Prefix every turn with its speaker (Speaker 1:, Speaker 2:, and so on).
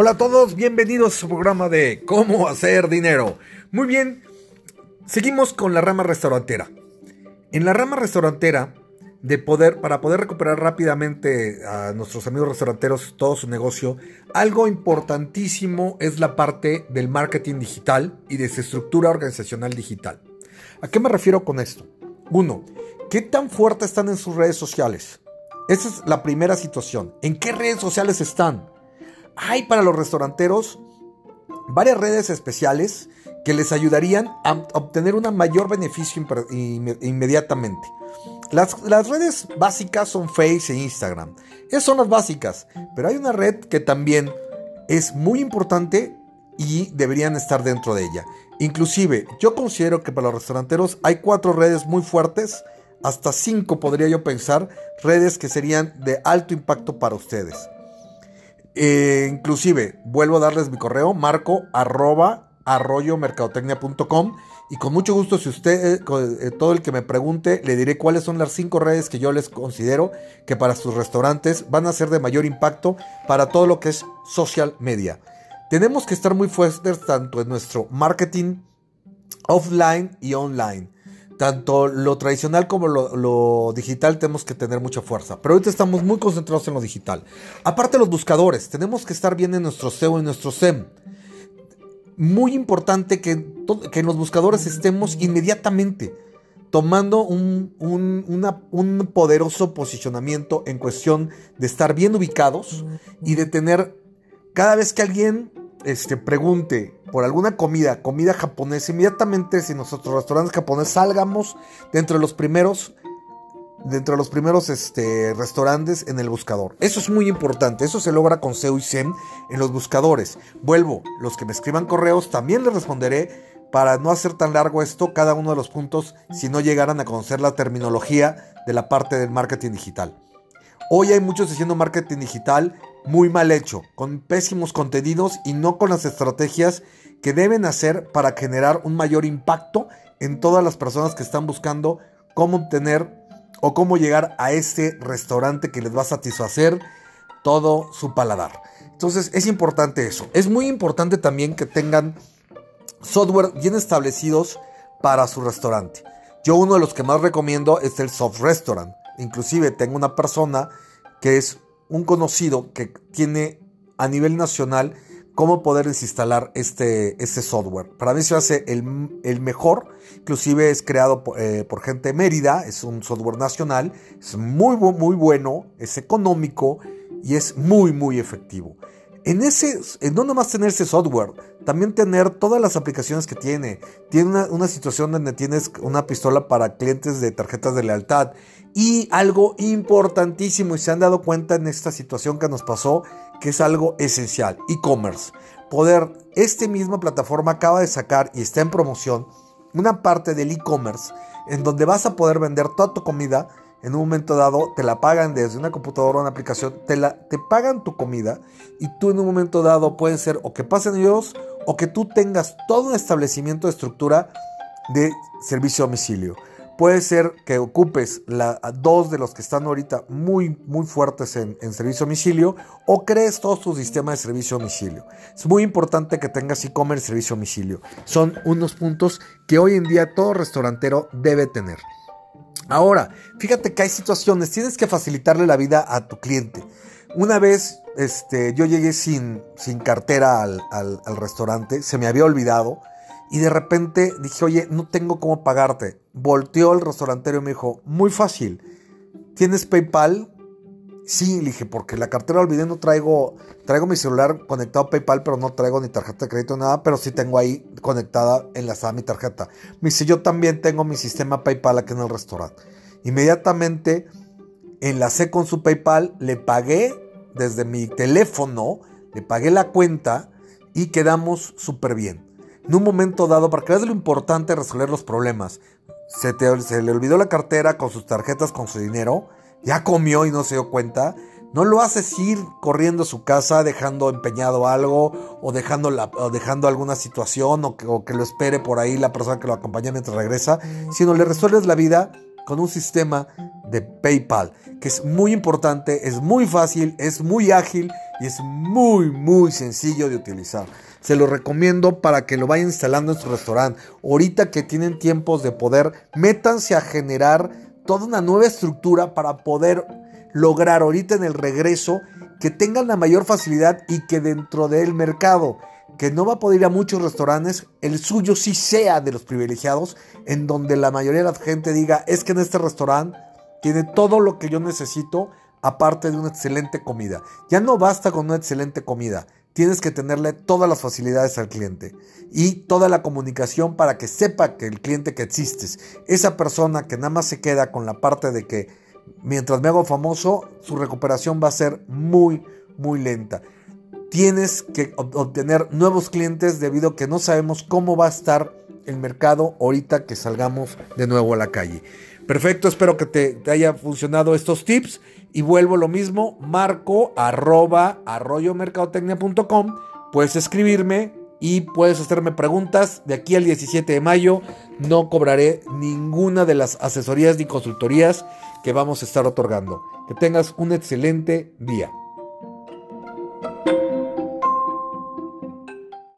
Speaker 1: Hola a todos, bienvenidos a su programa de cómo hacer dinero. Muy bien, seguimos con la rama restaurantera. En la rama restaurantera, de poder, para poder recuperar rápidamente a nuestros amigos restauranteros todo su negocio, algo importantísimo es la parte del marketing digital y de su estructura organizacional digital. ¿A qué me refiero con esto? Uno, ¿qué tan fuerte están en sus redes sociales? Esa es la primera situación. ¿En qué redes sociales están? Hay para los restauranteros varias redes especiales que les ayudarían a obtener un mayor beneficio inmediatamente. Las, las, redes básicas son Face e Instagram. Esas son las básicas, pero hay una red que también es muy importante y deberían estar dentro de ella. Inclusive, yo considero que para los restauranteros hay cuatro redes muy fuertes, hasta cinco podría yo pensar, redes que serían de alto impacto para ustedes. Eh, inclusive, vuelvo a darles mi correo, marco arroba arroyomercadotecnia.com y con mucho gusto, si usted, eh, eh, todo el que me pregunte, le diré cuáles son las cinco redes que yo les considero que para sus restaurantes van a ser de mayor impacto para todo lo que es social media. Tenemos que estar muy fuertes tanto en nuestro marketing offline y online tanto lo tradicional como lo, digital tenemos que tener mucha fuerza. Pero ahorita estamos muy concentrados en lo digital. Aparte los buscadores, tenemos que estar bien en nuestro SEO y nuestro SEM. Muy importante que, que en los buscadores estemos inmediatamente tomando un, un poderoso posicionamiento en cuestión de estar bien ubicados y de tener cada vez que alguien este, pregunte por alguna comida, comida japonesa, inmediatamente si nuestros restaurantes japoneses salgamos de los primeros, dentro de los primeros este, restaurantes en el buscador. Eso es muy importante, eso se logra con SEO y SEM en los buscadores. Vuelvo, los que me escriban correos también les responderé para no hacer tan largo esto, cada uno de los puntos, si no llegaran a conocer la terminología de la parte del marketing digital. Hoy hay muchos haciendo marketing digital muy mal hecho, con pésimos contenidos y no con las estrategias que deben hacer para generar un mayor impacto en todas las personas que están buscando cómo obtener o cómo llegar a este restaurante que les va a satisfacer todo su paladar. Entonces es importante eso. Es muy importante también que tengan software bien establecidos para su restaurante. Yo uno de los que más recomiendo es el Soft Restaurant. Inclusive tengo una persona que es un conocido que tiene a nivel nacional cómo poder desinstalar este, este software. Para mí se hace el, el mejor, inclusive es creado eh, por, gente de Mérida, es un software nacional, es muy, muy bueno, es económico y es muy, muy efectivo. En ese, no nomás tener ese software, también tener todas las aplicaciones que tiene. Tiene una, una situación donde tienes una pistola para clientes de tarjetas de lealtad y algo importantísimo, y se han dado cuenta en esta situación que nos pasó, que es algo esencial, e-commerce. Poder, esta misma plataforma acaba de sacar y está en promoción una parte del e-commerce en donde vas a poder vender toda tu comida. En un momento dado te la pagan desde una computadora o una aplicación, te, la, te pagan tu comida y tú en un momento dado puede ser o que pasen ellos o que tú tengas todo un establecimiento de estructura de servicio a domicilio. Puede ser que ocupes la, dos de los que están ahorita muy, muy fuertes en, servicio a domicilio o crees todo tu sistema de servicio a domicilio. Es muy importante que tengas e-commerce servicio a domicilio. Son unos puntos que hoy en día todo restaurantero debe tener. Ahora, fíjate que hay situaciones, tienes que facilitarle la vida a tu cliente. Una vez este, yo llegué sin, sin cartera al, al restaurante, se me había olvidado y de repente dije, oye, no tengo cómo pagarte. Volteó el restaurantero y me dijo, muy fácil, ¿tienes PayPal? Sí, le dije, porque la cartera olvidé, no traigo, traigo mi celular conectado a PayPal, pero no traigo ni tarjeta de crédito, nada, pero sí tengo ahí conectada, enlazada mi tarjeta. Me dice, yo también tengo mi sistema PayPal aquí en el restaurante. Inmediatamente enlacé con su PayPal, le pagué desde mi teléfono, le pagué la cuenta y quedamos súper bien en un momento dado, para que veas lo importante de resolver los problemas, se, se le olvidó la cartera con sus tarjetas, con su dinero, ya comió y no se dio cuenta, no lo haces ir corriendo a su casa dejando empeñado algo o dejando, la, dejando alguna situación o que, o que, lo espere por ahí la persona que lo acompaña mientras regresa, sino le resuelves la vida con un sistema de PayPal, que es muy importante, es muy fácil, es muy ágil y es muy, muy sencillo de utilizar. Se lo recomiendo para que lo vayan instalando en su restaurante. Ahorita que tienen tiempos de poder, métanse a generar toda una nueva estructura para poder lograr ahorita en el regreso que tengan la mayor facilidad y que dentro del mercado que no va a poder ir a muchos restaurantes, el suyo sí sea de los privilegiados, en donde la mayoría de la gente diga, es que en este restaurante tiene todo lo que yo necesito, aparte de una excelente comida. Ya no basta con una excelente comida, tienes que tenerle todas las facilidades al cliente y toda la comunicación para que sepa que el cliente que existes, esa persona que nada más se queda con la parte de que mientras me hago famoso, su recuperación va a ser muy, muy lenta. Tienes que obtener nuevos clientes debido a que no sabemos cómo va a estar el mercado ahorita que salgamos de nuevo a la calle. Perfecto, espero que te, te haya funcionado estos tips y vuelvo lo mismo, marco arroba arroyomercadotecnia.com, puedes escribirme y puedes hacerme preguntas. De aquí al 17 de mayo no cobraré ninguna de las asesorías ni consultorías que vamos a estar otorgando. Que tengas un excelente día.